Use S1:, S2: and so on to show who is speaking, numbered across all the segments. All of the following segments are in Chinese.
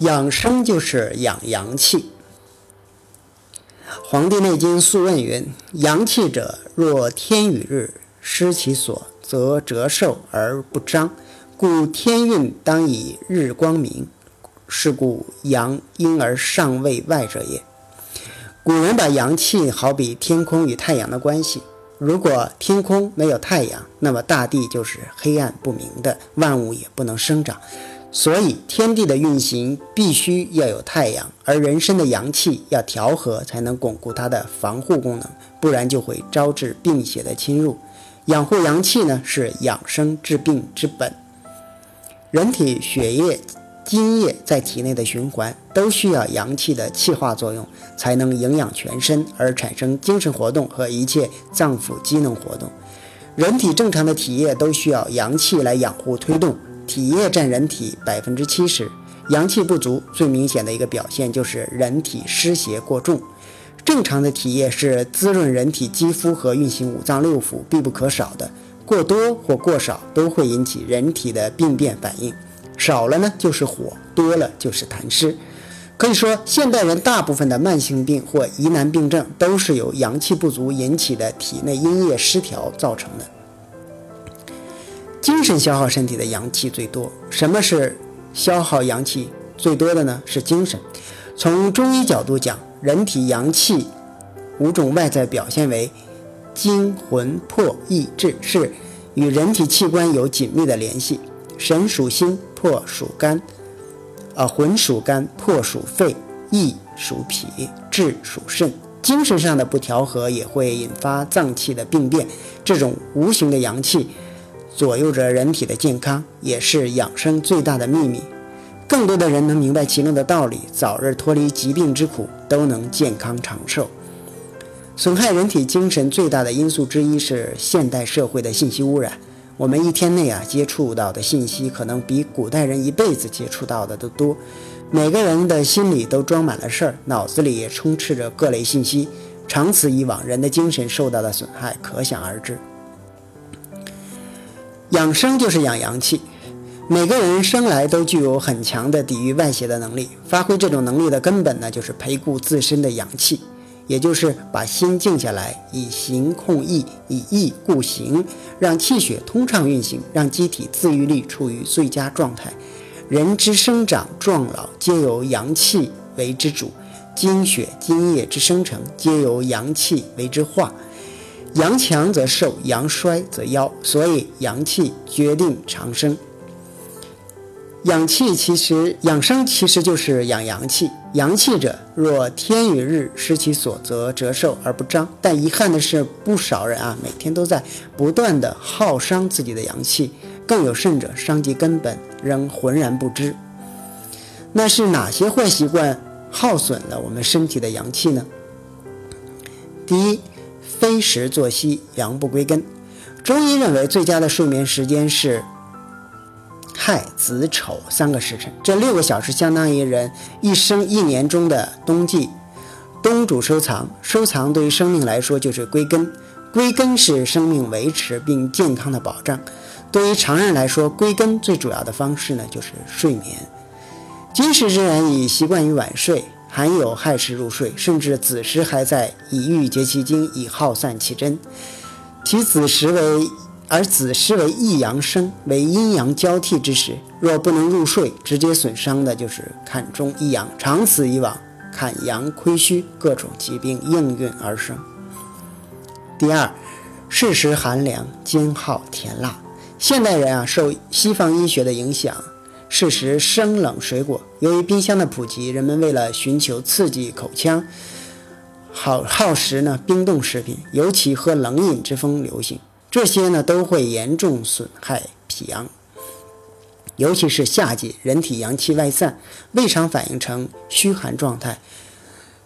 S1: 养生就是养阳气。《黄帝内经·素问》云：“阳气者，若天与日，失其所，则折寿而不彰。故天运当以日光明。是故阳因而尚未外者也。”古人把阳气好比天空与太阳的关系。如果天空没有太阳，那么大地就是黑暗不明的，万物也不能生长。所以，天地的运行必须要有太阳，而人身的阳气要调和，才能巩固它的防护功能，不然就会招致病邪的侵入。养护阳气呢，是养生治病之本。人体血液。津液在体内的循环都需要阳气的气化作用，才能营养全身而产生精神活动和一切脏腑机能活动。人体正常的体液都需要阳气来养护推动，体液占人体百分之七十。阳气不足，最明显的一个表现就是人体湿邪过重。正常的体液是滋润人体肌肤和运行五脏六腑必不可少的，过多或过少都会引起人体的病变反应。少了呢就是火，多了就是痰湿。可以说，现代人大部分的慢性病或疑难病症都是由阳气不足引起的体内阴液失调造成的。精神消耗身体的阳气最多。什么是消耗阳气最多的呢？是精神。从中医角度讲，人体阳气五种外在表现为精、魂、魄、意、志，是与人体器官有紧密的联系。神属心。魄属肝，啊，魂属肝，魄属肺，意属脾，志属肾。精神上的不调和也会引发脏器的病变。这种无形的阳气左右着人体的健康，也是养生最大的秘密。更多的人能明白其中的道理，早日脱离疾病之苦，都能健康长寿。损害人体精神最大的因素之一是现代社会的信息污染。我们一天内啊接触到的信息，可能比古代人一辈子接触到的都多。每个人的心里都装满了事儿，脑子里也充斥着各类信息。长此以往，人的精神受到的损害可想而知。养生就是养阳气。每个人生来都具有很强的抵御外邪的能力，发挥这种能力的根本呢，就是培固自身的阳气。也就是把心静下来，以形控意，以意固形，让气血通畅运行，让机体自愈力处于最佳状态。人之生长壮老，皆由阳气为之主；精血津液之生成，皆由阳气为之化。阳强则寿，阳衰则夭。所以，阳气决定长生。养气其实养生其实就是养阳气。阳气者，若天与日失其所，则折寿而不彰。但遗憾的是，不少人啊，每天都在不断的耗伤自己的阳气，更有甚者，伤及根本，仍浑然不知。那是哪些坏习惯耗损了我们身体的阳气呢？第一，非时作息，阳不归根。中医认为，最佳的睡眠时间是。亥子丑三个时辰，这六个小时相当于人一生一年中的冬季。冬主收藏，收藏对于生命来说就是归根，归根是生命维持并健康的保障。对于常人来说，归根最主要的方式呢就是睡眠。今时之人已习惯于晚睡，含有亥时入睡，甚至子时还在以郁结其精，以耗散其真。其子时为。而子时为一阳生，为阴阳交替之时，若不能入睡，直接损伤的就是坎中一阳。长此以往，坎阳亏虚，各种疾病应运而生。第二，适时寒凉，兼好甜辣。现代人啊，受西方医学的影响，适时生冷水果。由于冰箱的普及，人们为了寻求刺激口腔，好好食呢冰冻食品，尤其喝冷饮之风流行。这些呢都会严重损害脾阳，尤其是夏季，人体阳气外散，胃肠反应成虚寒状态，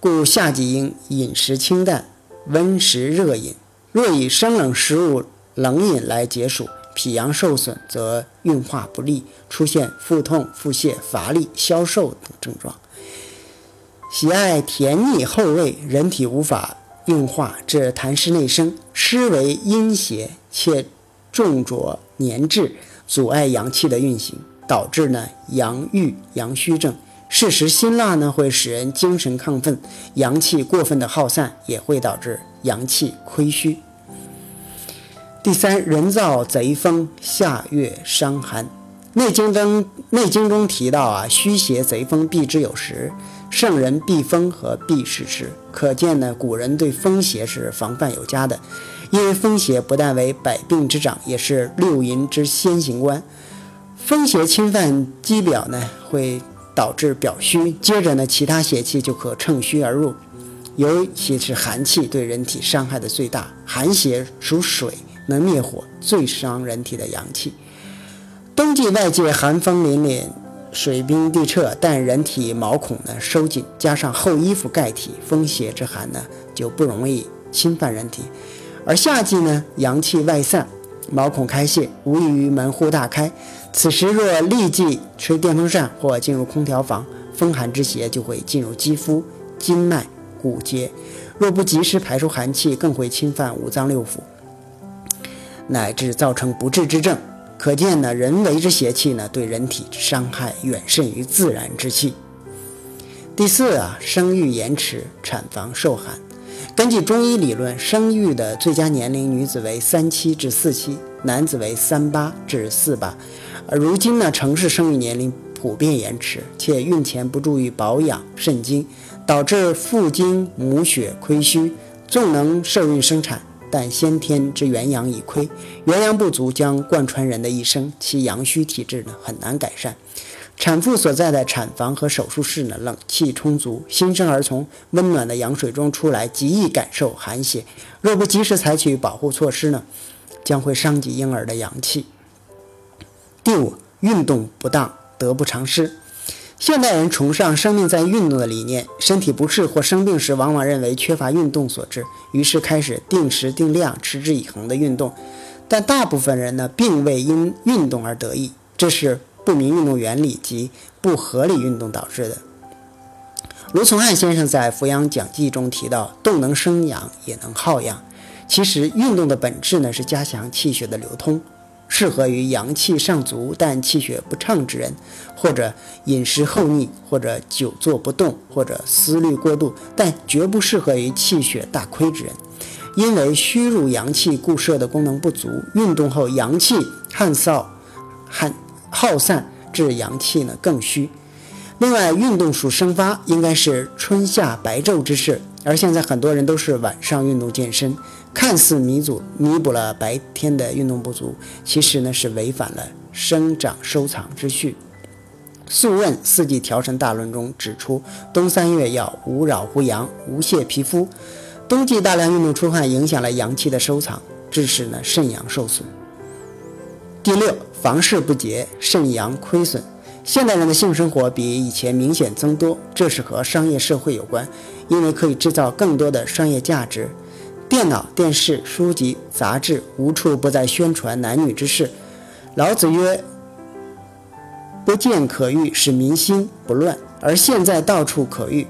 S1: 故夏季应饮食清淡，温食热饮。若以生冷食物、冷饮来解暑，脾阳受损，则运化不利，出现腹痛、腹泻、乏力、消瘦等症状。喜爱甜腻厚味，人体无法。运化致痰湿内生，湿为阴邪，且重浊粘滞，阻碍阳气的运行，导致呢阳郁阳虚症，适时辛辣呢，会使人精神亢奋；阳气过分的耗散，也会导致阳气亏虚。第三，人造贼风，夏月伤寒。内经中，内经中提到啊，虚邪贼风避之有时，圣人避风和避世时。可见呢，古人对风邪是防范有加的。因为风邪不但为百病之长，也是六淫之先行官。风邪侵犯肌表呢，会导致表虚，接着呢，其他邪气就可乘虚而入。尤其是寒气对人体伤害的最大，寒邪属水。能灭火，最伤人体的阳气。冬季外界寒风凛凛，水冰地彻，但人体毛孔呢收紧，加上厚衣服盖体，风邪之寒呢就不容易侵犯人体。而夏季呢，阳气外散，毛孔开泄，无异于门户大开。此时若立即吹电风扇或进入空调房，风寒之邪就会进入肌肤、筋脉、骨节。若不及时排出寒气，更会侵犯五脏六腑。乃至造成不治之症，可见呢，人为之邪气呢，对人体伤害远甚于自然之气。第四啊，生育延迟，产房受寒。根据中医理论，生育的最佳年龄，女子为三七至四七，男子为三八至四八。而如今呢，城市生育年龄普遍延迟，且孕前不注意保养肾精，导致父精母血亏虚，纵能受孕生产。但先天之元阳已亏，元阳不足将贯穿人的一生，其阳虚体质呢很难改善。产妇所在的产房和手术室呢，冷气充足，新生儿从温暖的羊水中出来，极易感受寒邪。若不及时采取保护措施呢，将会伤及婴儿的阳气。第五，运动不当，得不偿失。现代人崇尚生命在运动的理念，身体不适或生病时，往往认为缺乏运动所致，于是开始定时定量、持之以恒的运动。但大部分人呢，并未因运动而得益，这是不明运动原理及不合理运动导致的。卢从汉先生在《扶阳讲记》中提到：“动能生阳，也能耗阳。”其实，运动的本质呢，是加强气血的流通。适合于阳气尚足但气血不畅之人，或者饮食厚腻，或者久坐不动，或者思虑过度，但绝不适合于气血大亏之人。因为虚入阳气固摄的功能不足，运动后阳气汗燥、汗耗散，致阳气呢更虚。另外，运动属生发，应该是春夏白昼之事，而现在很多人都是晚上运动健身。看似弥足弥补了白天的运动不足，其实呢是违反了生长收藏之序。《素问·四季调神大论》中指出，冬三月要无扰乎阳，无泄皮肤。冬季大量运动出汗，影响了阳气的收藏，致使呢肾阳受损。第六，房事不洁，肾阳亏损。现代人的性生活比以前明显增多，这是和商业社会有关，因为可以制造更多的商业价值。电脑、电视、书籍、杂志无处不在宣传男女之事。老子曰：“不见可欲，使民心不乱。”而现在到处可欲，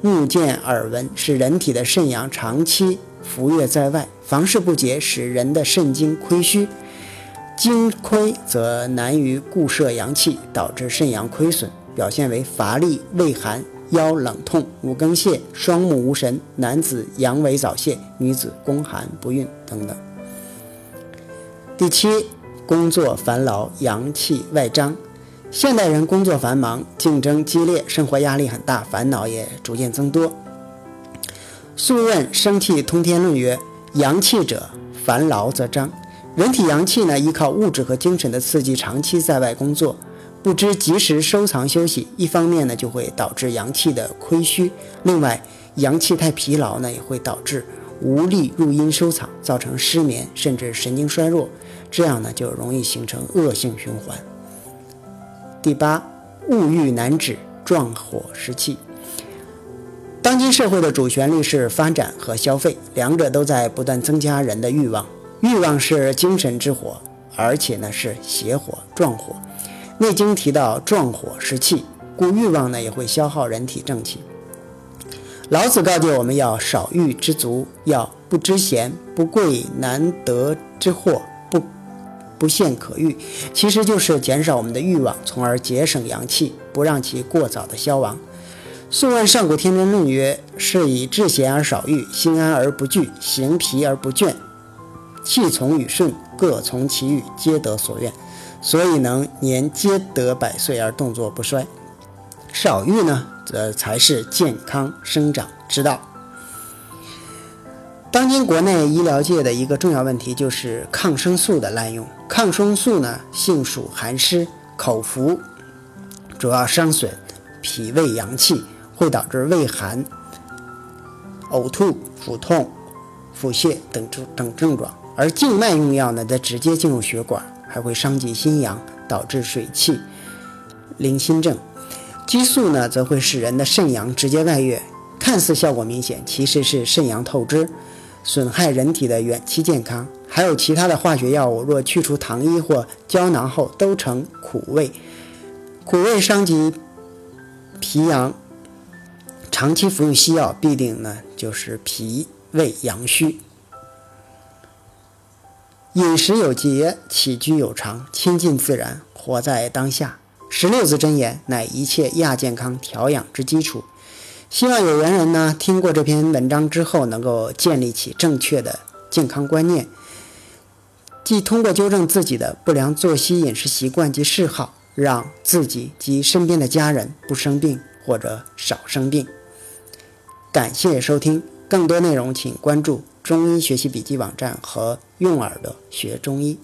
S1: 目见耳闻，使人体的肾阳长期浮跃在外，房事不洁，使人的肾精亏虚。精亏则难于固摄阳气，导致肾阳亏损，表现为乏力、畏寒。腰冷痛、五更泻、双目无神，男子阳痿早泄，女子宫寒不孕等等。第七，工作烦劳，阳气外张。现代人工作繁忙，竞争激烈，生活压力很大，烦恼也逐渐增多。《素问·生气通天论》曰：“阳气者，烦劳则张。”人体阳气呢，依靠物质和精神的刺激，长期在外工作。不知及时收藏休息，一方面呢就会导致阳气的亏虚；另外，阳气太疲劳呢也会导致无力入阴收藏，造成失眠甚至神经衰弱，这样呢就容易形成恶性循环。第八，物欲难止，壮火食气。当今社会的主旋律是发展和消费，两者都在不断增加人的欲望。欲望是精神之火，而且呢是邪火、壮火。《内经》提到壮火食气，故欲望呢也会消耗人体正气。老子告诫我们要少欲知足，要不知闲，不贵难得之货，不不限可欲，其实就是减少我们的欲望，从而节省阳气，不让其过早的消亡。素问上古天真论曰：“是以志闲而少欲，心安而不惧，行疲而不倦，气从与顺，各从其欲，皆得所愿。所以能年皆得百岁而动作不衰。少欲呢，则才是健康生长之道。”当今国内医疗界的一个重要问题就是抗生素的滥用。抗生素呢，性属寒湿，口服主要伤损脾胃阳气，会导致胃寒、呕吐、腹痛、腹泻等症等症状。而静脉用药呢，则直接进入血管，还会伤及心阳，导致水气、淋心症。激素呢，则会使人的肾阳直接外越，看似效果明显，其实是肾阳透支。损害人体的远期健康，还有其他的化学药物，若去除糖衣或胶囊后，都呈苦味，苦味伤及脾阳，长期服用西药，必定呢就是脾胃阳虚。饮食有节，起居有常，亲近自然，活在当下。十六字真言，乃一切亚健康调养之基础。希望有缘人呢，听过这篇文章之后，能够建立起正确的健康观念，既通过纠正自己的不良作息、饮食习惯及嗜好，让自己及身边的家人不生病或者少生病。感谢收听，更多内容请关注中医学习笔记网站和用耳朵学中医。